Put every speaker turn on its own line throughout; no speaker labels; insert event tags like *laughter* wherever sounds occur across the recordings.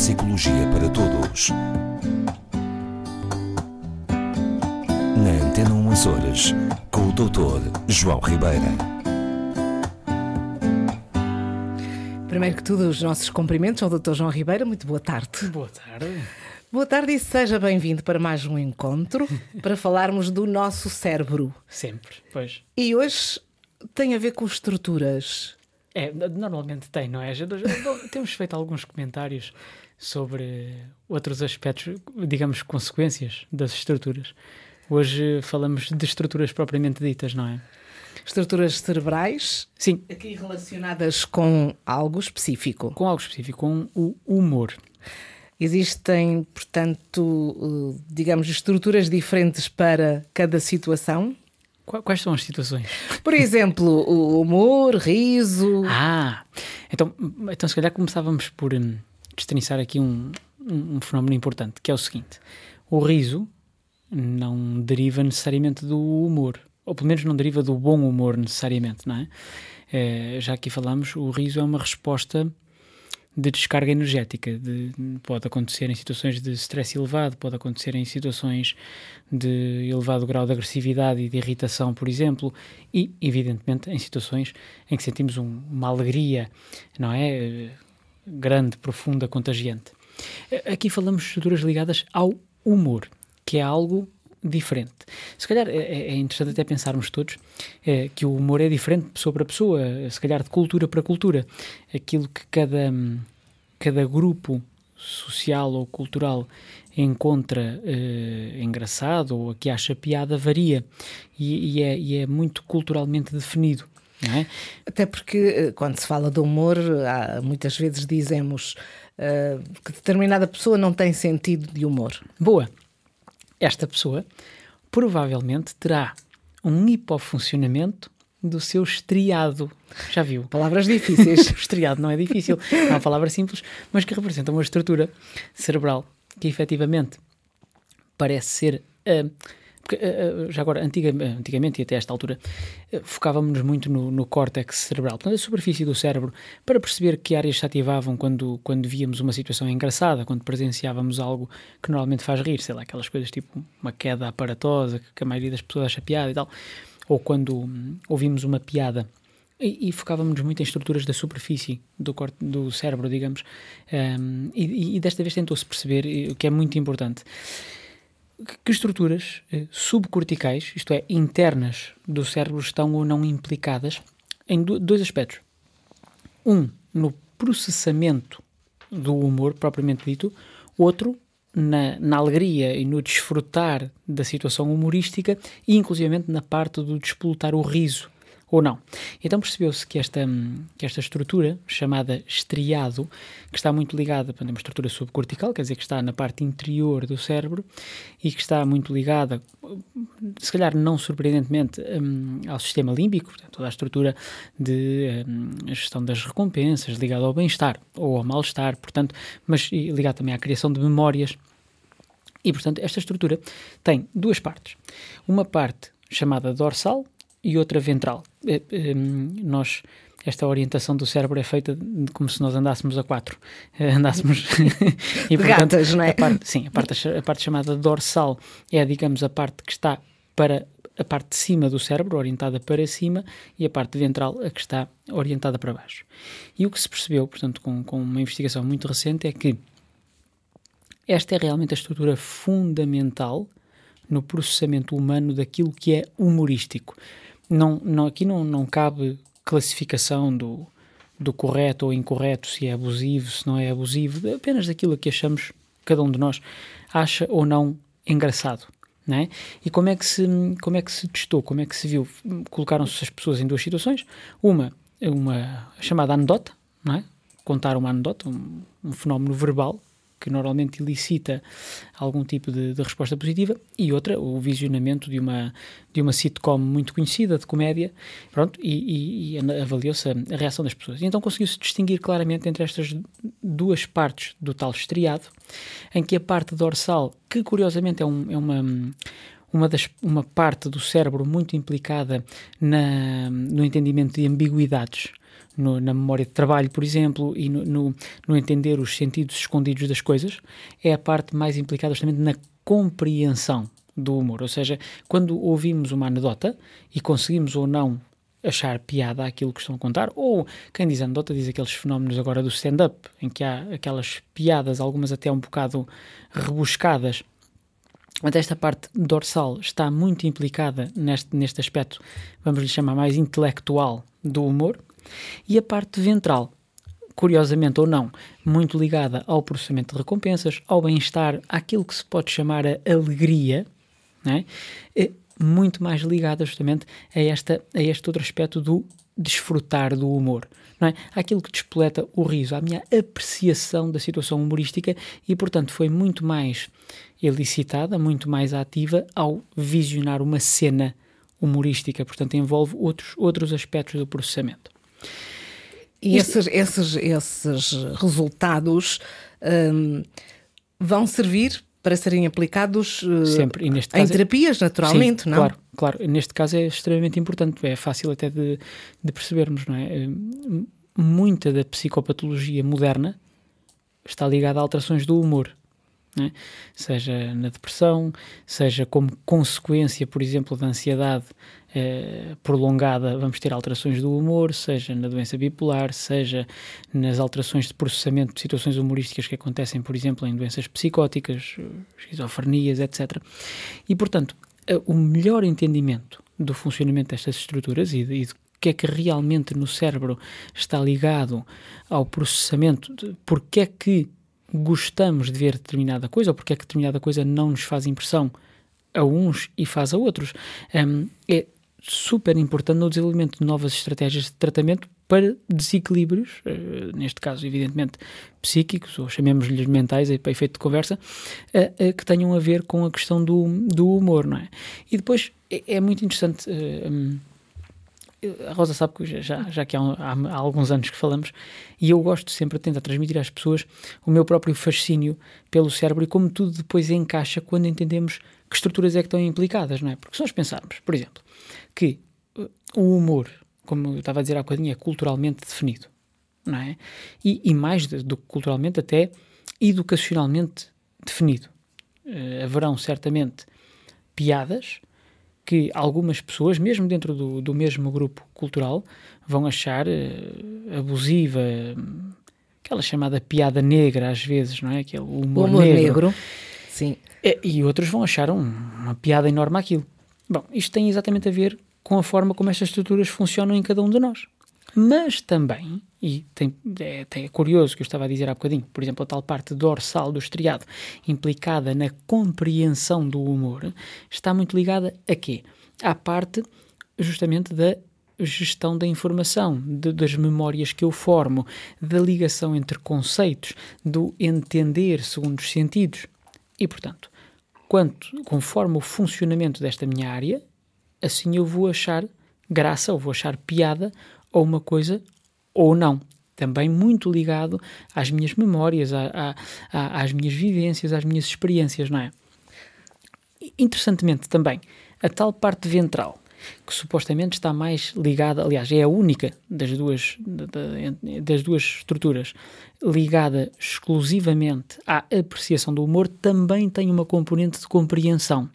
Psicologia para Todos. Na Antena 1 Açores, com o Dr. João Ribeira.
Primeiro que tudo, os nossos cumprimentos ao Dr. João Ribeira. Muito boa tarde.
Boa tarde.
Boa tarde e seja bem-vindo para mais um encontro *laughs* para falarmos do nosso cérebro.
Sempre, pois.
E hoje tem a ver com estruturas.
É, normalmente tem, não é? Já- já- *laughs* Temos feito alguns comentários sobre outros aspectos, digamos, consequências das estruturas. Hoje falamos de estruturas propriamente ditas, não é?
Estruturas cerebrais,
Sim,
aqui relacionadas com algo específico.
com algo específico, com o humor.
Existem, portanto, eh, digamos, estruturas diferentes para cada situação.
Qua- Quais são as situações?
Por exemplo, o humor, riso.
Ah, então, então se calhar começávamos por hum, destrinçar aqui um, um, um fenómeno importante, que é o seguinte: o riso não deriva necessariamente do humor, ou pelo menos não deriva do bom humor necessariamente, não é? Eh, já aqui falamos, o riso é uma resposta de descarga energética. de- pode acontecer em situações de stress elevado, pode acontecer em situações de elevado grau de agressividade e de irritação, por exemplo, e, evidentemente, em situações em que sentimos um- uma alegria, não é? Grande, profunda, contagiante. Aqui falamos de estruturas ligadas ao humor, que é algo diferente. Se calhar é, é interessante até pensarmos todos eh, que o humor é diferente de pessoa para pessoa, se calhar de cultura para cultura. Aquilo que cada, cada grupo social ou cultural encontra eh, engraçado ou que acha piada varia e, e é, e é muito culturalmente definido. É?
Até porque eh, quando se fala de humor, há- muitas vezes dizemos eh, que determinada pessoa não tem sentido de humor.
Boa. Esta pessoa provavelmente terá um hipofuncionamento do seu estriado. Já viu?
Palavras difíceis. *laughs*
Estriado não é difícil, é uma palavra simples, mas que representa uma estrutura cerebral que efetivamente parece ser. ah, porque, ah, ah, já agora, antiga- antigamente e até esta altura, ah, focávamos muito no, no córtex cerebral, portanto, a superfície do cérebro, para perceber que áreas se ativavam quando, quando víamos uma situação engraçada, quando presenciávamos algo que normalmente faz rir, sei lá, aquelas coisas tipo uma queda aparatosa, que a maioria das pessoas acha piada e tal, ou quando hum, ouvimos uma piada. E, focávamos muito em estruturas da superfície do, corte, do cérebro, digamos, Um, e, e desta vez tentou-se perceber, eh, o que é muito importante, que, estruturas eh, subcorticais, isto é, internas do cérebro, estão ou não implicadas em do- dois aspectos. Um, no processamento do humor propriamente dito, outro na, na alegria e no desfrutar da situação humorística e inclusivamente na parte do despolutar o riso ou não. Então percebeu-se que esta, que esta estrutura, chamada estriado, que está muito ligada, é uma estrutura subcortical, quer dizer que está na parte interior do cérebro e que está muito ligada, se calhar não surpreendentemente, hum, ao sistema límbico, toda a estrutura de hum, gestão das recompensas, ligada ao bem-estar ou ao mal-estar, portanto, mas ligado também à criação de memórias. E, portanto, esta estrutura tem duas partes. Uma parte chamada dorsal e outra ventral. Eh, eh, nós, esta orientação do cérebro é feita como se nós andássemos a quatro. Eh, andássemos... *laughs* *laughs* e,
De gatas, não é?
a parte, sim, a parte, a parte chamada dorsal é, digamos, a parte que está para a parte de cima do cérebro, orientada para cima, e a parte ventral, a que está orientada para baixo. E o que se percebeu, portanto, com, com uma investigação muito recente, é que esta é realmente a estrutura fundamental no processamento humano daquilo que é humorístico. Não, não, aqui não, não cabe classificação do, do correto ou incorreto, se é abusivo, se não é abusivo, apenas daquilo que achamos, cada um de nós acha ou não engraçado. É? E como é, que se, como é que se testou, como é que se viu? Colocaram-se as pessoas em duas situações. Uma, uma chamada anedota, não é? contar uma anedota, um, um fenómeno verbal, que normalmente elicita algum tipo de, de resposta positiva, e outra, o visionamento de uma, de uma sitcom muito conhecida, de comédia, pronto, e, e, e avaliou-se a, a, reação das pessoas. E então conseguiu-se distinguir claramente entre estas duas partes do tal estriado, em que a parte dorsal, que curiosamente é, um, é uma uma, das, uma parte do cérebro muito implicada na, no entendimento de ambiguidades no, na memória de trabalho, por exemplo, e no, no, no, entender os sentidos escondidos das coisas, é a parte mais implicada justamente na compreensão do humor. Ou seja, quando ouvimos uma anedota e conseguimos ou não achar piada aquilo que estão a contar, ou quem diz anedota diz aqueles fenómenos agora do stand-up, em que há aquelas piadas, algumas até um bocado rebuscadas, mas esta parte dorsal está muito implicada neste, neste aspecto, vamos lhe chamar mais intelectual do humor, e a parte ventral, curiosamente ou não, muito ligada ao processamento de recompensas, ao bem-estar, àquilo que se pode chamar a alegria, é? é muito mais ligada justamente a, esta, a este outro aspecto do desfrutar do humor. Não é? Aquilo que despoleta o riso, a minha apreciação da situação humorística e, portanto, foi muito mais elicitada, muito mais ativa ao visionar uma cena humorística. Portanto, envolve outros, outros aspectos do processamento.
E esses, esses, esses resultados hum, vão servir para serem aplicados uh, Sempre. E neste em caso, é- terapias, naturalmente,
sim,
não?
Claro, claro. Neste caso é extremamente importante, é fácil até de, de percebermos, não é? Hum, muita da psicopatologia moderna está ligada a alterações do humor. É? Seja na depressão, seja como consequência, por exemplo, da ansiedade eh, prolongada, vamos ter alterações do humor, seja na doença bipolar, seja nas alterações de processamento de situações humorísticas que acontecem, por exemplo, em doenças psicóticas, esquizofrenias, etc. E, portanto, eh, o melhor entendimento do funcionamento destas estruturas e de que é que realmente no cérebro está ligado ao processamento, de porque é que gostamos de ver determinada coisa ou porque é que determinada coisa não nos faz impressão a uns e faz a outros. Um, é super importante no desenvolvimento de novas estratégias de tratamento para desequilíbrios, uh, neste caso, evidentemente, psíquicos, ou chamemos-lhes mentais, para efeito de conversa, uh, uh, que tenham a ver com a questão do, do humor, não é? E depois é, é muito interessante. Um, a Rosa sabe que já, já que há, há, alguns anos que falamos, e eu gosto sempre de tentar transmitir às pessoas o meu próprio fascínio pelo cérebro e como tudo depois encaixa quando entendemos que estruturas é que estão implicadas, não é? Porque se nós pensarmos, por exemplo, que uh, o humor, como eu estava a dizer há bocadinho, é culturalmente definido, não é? E, e mais do que culturalmente, até educacionalmente definido. Uh, haverão certamente piadas que algumas pessoas, mesmo dentro do, do mesmo grupo cultural, vão achar uh, abusiva, aquela chamada piada negra, às vezes, não é? Aquele humor, humor negro. negro.
Sim.
E, e outros vão achar um, uma piada enorme aquilo. Bom, isto tem exatamente a ver com a forma como estas estruturas funcionam em cada um de nós. Mas também, e tem, é até curioso que eu estava a dizer há bocadinho, por exemplo, a tal parte dorsal do estriado implicada na compreensão do humor, está muito ligada a quê? À parte justamente da gestão da informação, de, das memórias que eu formo, da ligação entre conceitos, do entender segundo os sentidos. E, portanto, quanto, conforme o funcionamento desta minha área, assim eu vou achar graça ou vou achar piada ou uma coisa ou não. Também muito ligado às minhas memórias, à, à, às minhas vivências, às minhas experiências, não é? Interessantemente também, a tal parte ventral, que supostamente está mais ligada, aliás, é a única das duas, das duas estruturas ligada exclusivamente à apreciação do humor, também tem uma componente de compreensão.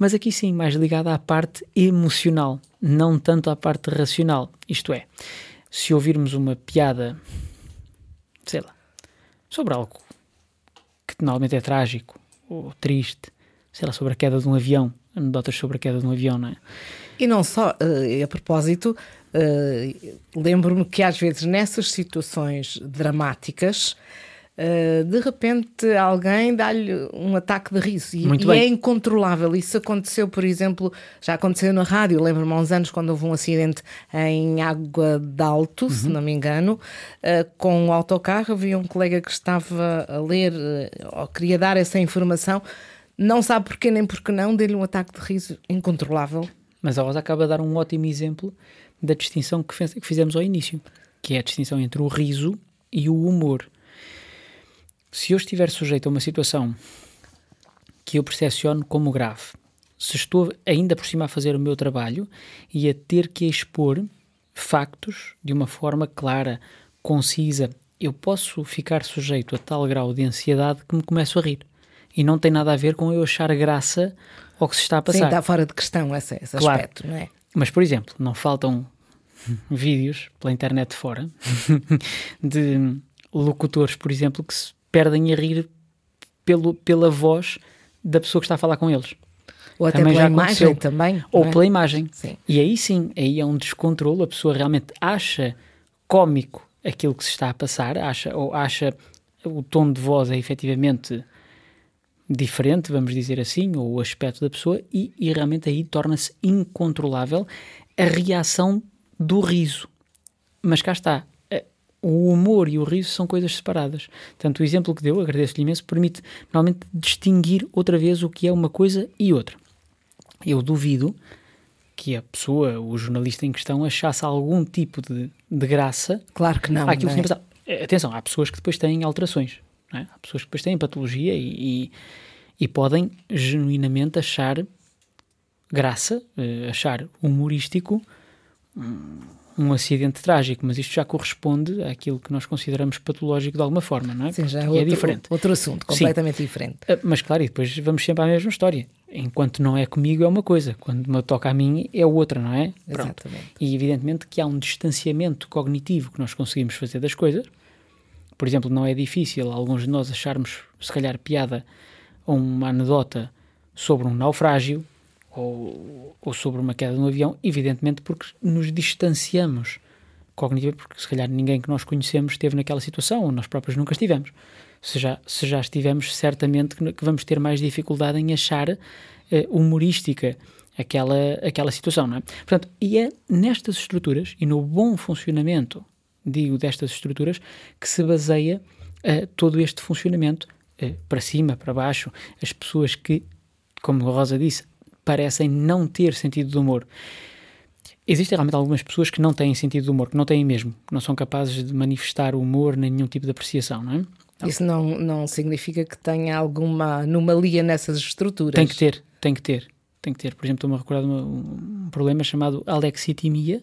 Mas aqui sim, mais ligada à parte emocional, não tanto à parte racional. Isto é, se ouvirmos uma piada, sei lá, sobre algo que normalmente é trágico ou triste, sei lá, sobre a queda de um avião, anedotas sobre a queda de um avião, não é?
E não só, uh, a propósito, uh, lembro-me que às vezes nessas situações dramáticas Uh, de repente alguém dá-lhe um ataque de riso e, e é incontrolável. Isso aconteceu, por exemplo, já aconteceu na rádio. Lembro-me há uns anos quando houve um acidente em Água de Alto, uhum. se não me engano, uh, com um autocarro. Havia um colega que estava a ler uh, ou queria dar essa informação, não sabe porquê nem porque não, deu-lhe um ataque de riso incontrolável.
Mas a Rosa acaba de dar um ótimo exemplo da distinção que fizemos ao início, que é a distinção entre o riso e o humor se eu estiver sujeito a uma situação que eu percepciono como grave, se estou ainda por cima a fazer o meu trabalho e a ter que expor factos de uma forma clara, concisa. Eu posso ficar sujeito a tal grau de ansiedade que me começo a rir. E não tem nada a ver com eu achar graça ao que se está a passar.
Sim, está fora de questão esse, esse
Claro.
aspecto, não é?
Mas, por exemplo, não faltam *laughs* vídeos pela internet fora *laughs* de locutores, por exemplo, que se perdem a rir pelo, pela voz da pessoa que está a falar com eles.
Ou até
Também
pela imagem também.
Ou
é?
pela imagem.
Sim.
E aí sim, aí é um descontrole, a pessoa realmente acha cómico aquilo que se está a passar, acha, ou acha o tom de voz é efetivamente diferente, vamos dizer assim, ou o aspecto da pessoa, e, e realmente aí torna-se incontrolável a reação do riso. Mas cá está, o humor e o riso são coisas separadas. Portanto, o exemplo que deu, agradeço-lhe imenso, permite normalmente distinguir outra vez o que é uma coisa e outra. Eu duvido que a pessoa, o jornalista em questão, achasse algum tipo de, de graça
Claro que não.
àquilo
não
que
é?
Eh, Atenção, há pessoas que depois têm alterações. é? Há pessoas que depois têm patologia e, e, e podem genuinamente achar graça, eh, achar humorístico um, um acidente trágico, mas isto já corresponde àquilo que nós consideramos patológico de alguma forma, não é?
Sim, já é
E
outro,
é diferente.
outro assunto,
Sim.
completamente diferente.
Ah, Mas claro, e depois vamos sempre à mesma história. Enquanto não é comigo é uma coisa, quando me toca a mim é outra, não é? Pronto.
Exatamente.
E evidentemente que há um distanciamento cognitivo que nós conseguimos fazer das coisas. Por exemplo, não é difícil alguns de nós acharmos, se calhar, piada ou uma anedota sobre um naufrágio ou, ou sobre uma queda de um avião, evidentemente porque nos distanciamos cognitivamente, porque se calhar ninguém que nós conhecemos esteve naquela situação, ou nós próprios nunca estivemos. Se já, se já estivemos, certamente que, vamos ter mais dificuldade em achar eh, humorística aquela, aquela situação, não é? Portanto, e é nestas estruturas e no bom funcionamento, digo, destas estruturas, que se baseia eh, todo este funcionamento, eh, para cima, para baixo, as pessoas que, como a Rosa disse, parecem não ter sentido de humor. Existem realmente algumas pessoas que não têm sentido de humor, que não têm mesmo, que não são capazes de manifestar humor nem nenhum tipo de apreciação, não é?
Isso não, não significa que tenha alguma anomalia nessas estruturas.
Tem que ter, tem que ter, tem que ter. Por exemplo, estou-me a recordar de uma- um problema chamado alexitimia,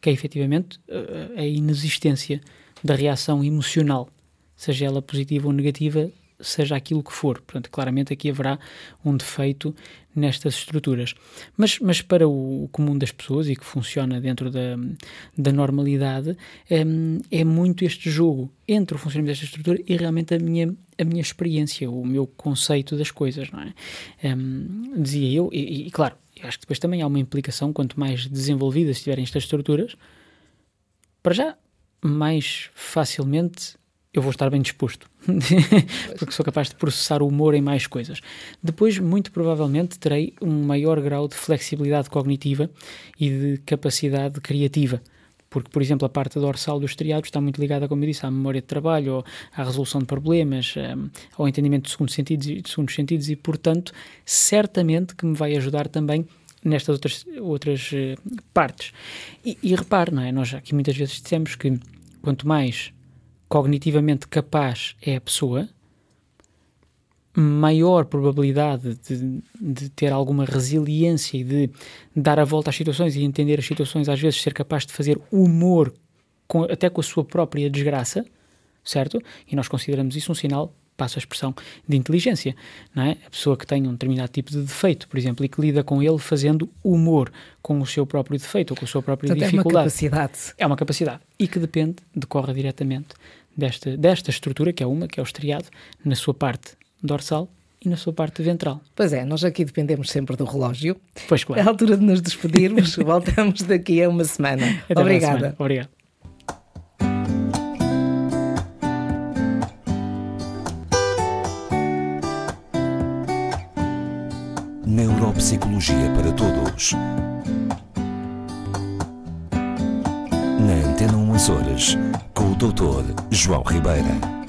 que é efetivamente eh, a inexistência da reação emocional, seja ela positiva ou negativa, seja aquilo que for. Portanto, claramente aqui haverá um defeito nestas estruturas. Mas, mas para o comum das pessoas e que funciona dentro da, da normalidade, hum, é muito este jogo entre o funcionamento desta estrutura e realmente a minha, a minha experiência, o meu conceito das coisas, não é? Hum, dizia eu, e, e, claro, eu acho que depois também há uma implicação, quanto mais desenvolvidas estiverem estas estruturas, para já, mais facilmente eu vou estar bem disposto, *laughs* porque sou capaz de processar o humor em mais coisas. Depois, muito provavelmente, terei um maior grau de flexibilidade cognitiva e de capacidade criativa. Porque, por exemplo, a parte dorsal dos triados está muito ligada, como eu disse, à memória de trabalho, ou à resolução de problemas, hum, ao entendimento de segundos sentidos, de segundos sentidos e, portanto, certamente que me vai ajudar também nestas outras, outras eh, partes. E, e repare, não é? Nós aqui muitas vezes dissemos que quanto mais cognitivamente capaz é a pessoa, maior probabilidade de, de ter alguma resiliência e de dar a volta às situações e entender as situações, às vezes ser capaz de fazer humor com- até com a sua própria desgraça, certo? E nós consideramos isso um sinal, passo a expressão, de inteligência, não é? A pessoa que tem um determinado tipo de defeito, por exemplo, e que lida com ele fazendo humor com o seu próprio defeito ou com a sua própria
Portanto, é uma
dificuldade.
capacidade.
É uma capacidade e que depende, decorre diretamente desta, desta estrutura, que é uma, que é o estriado, na sua parte dorsal e na sua parte ventral.
Pois é, nós aqui dependemos sempre do relógio.
Pois
É a
claro.
altura de nos despedirmos. *laughs* Voltamos daqui a uma semana.
Até
Obrigada.
semana. Obrigado.
Neuropsicologia para todos. Açores, com o Dr. João Ribeira.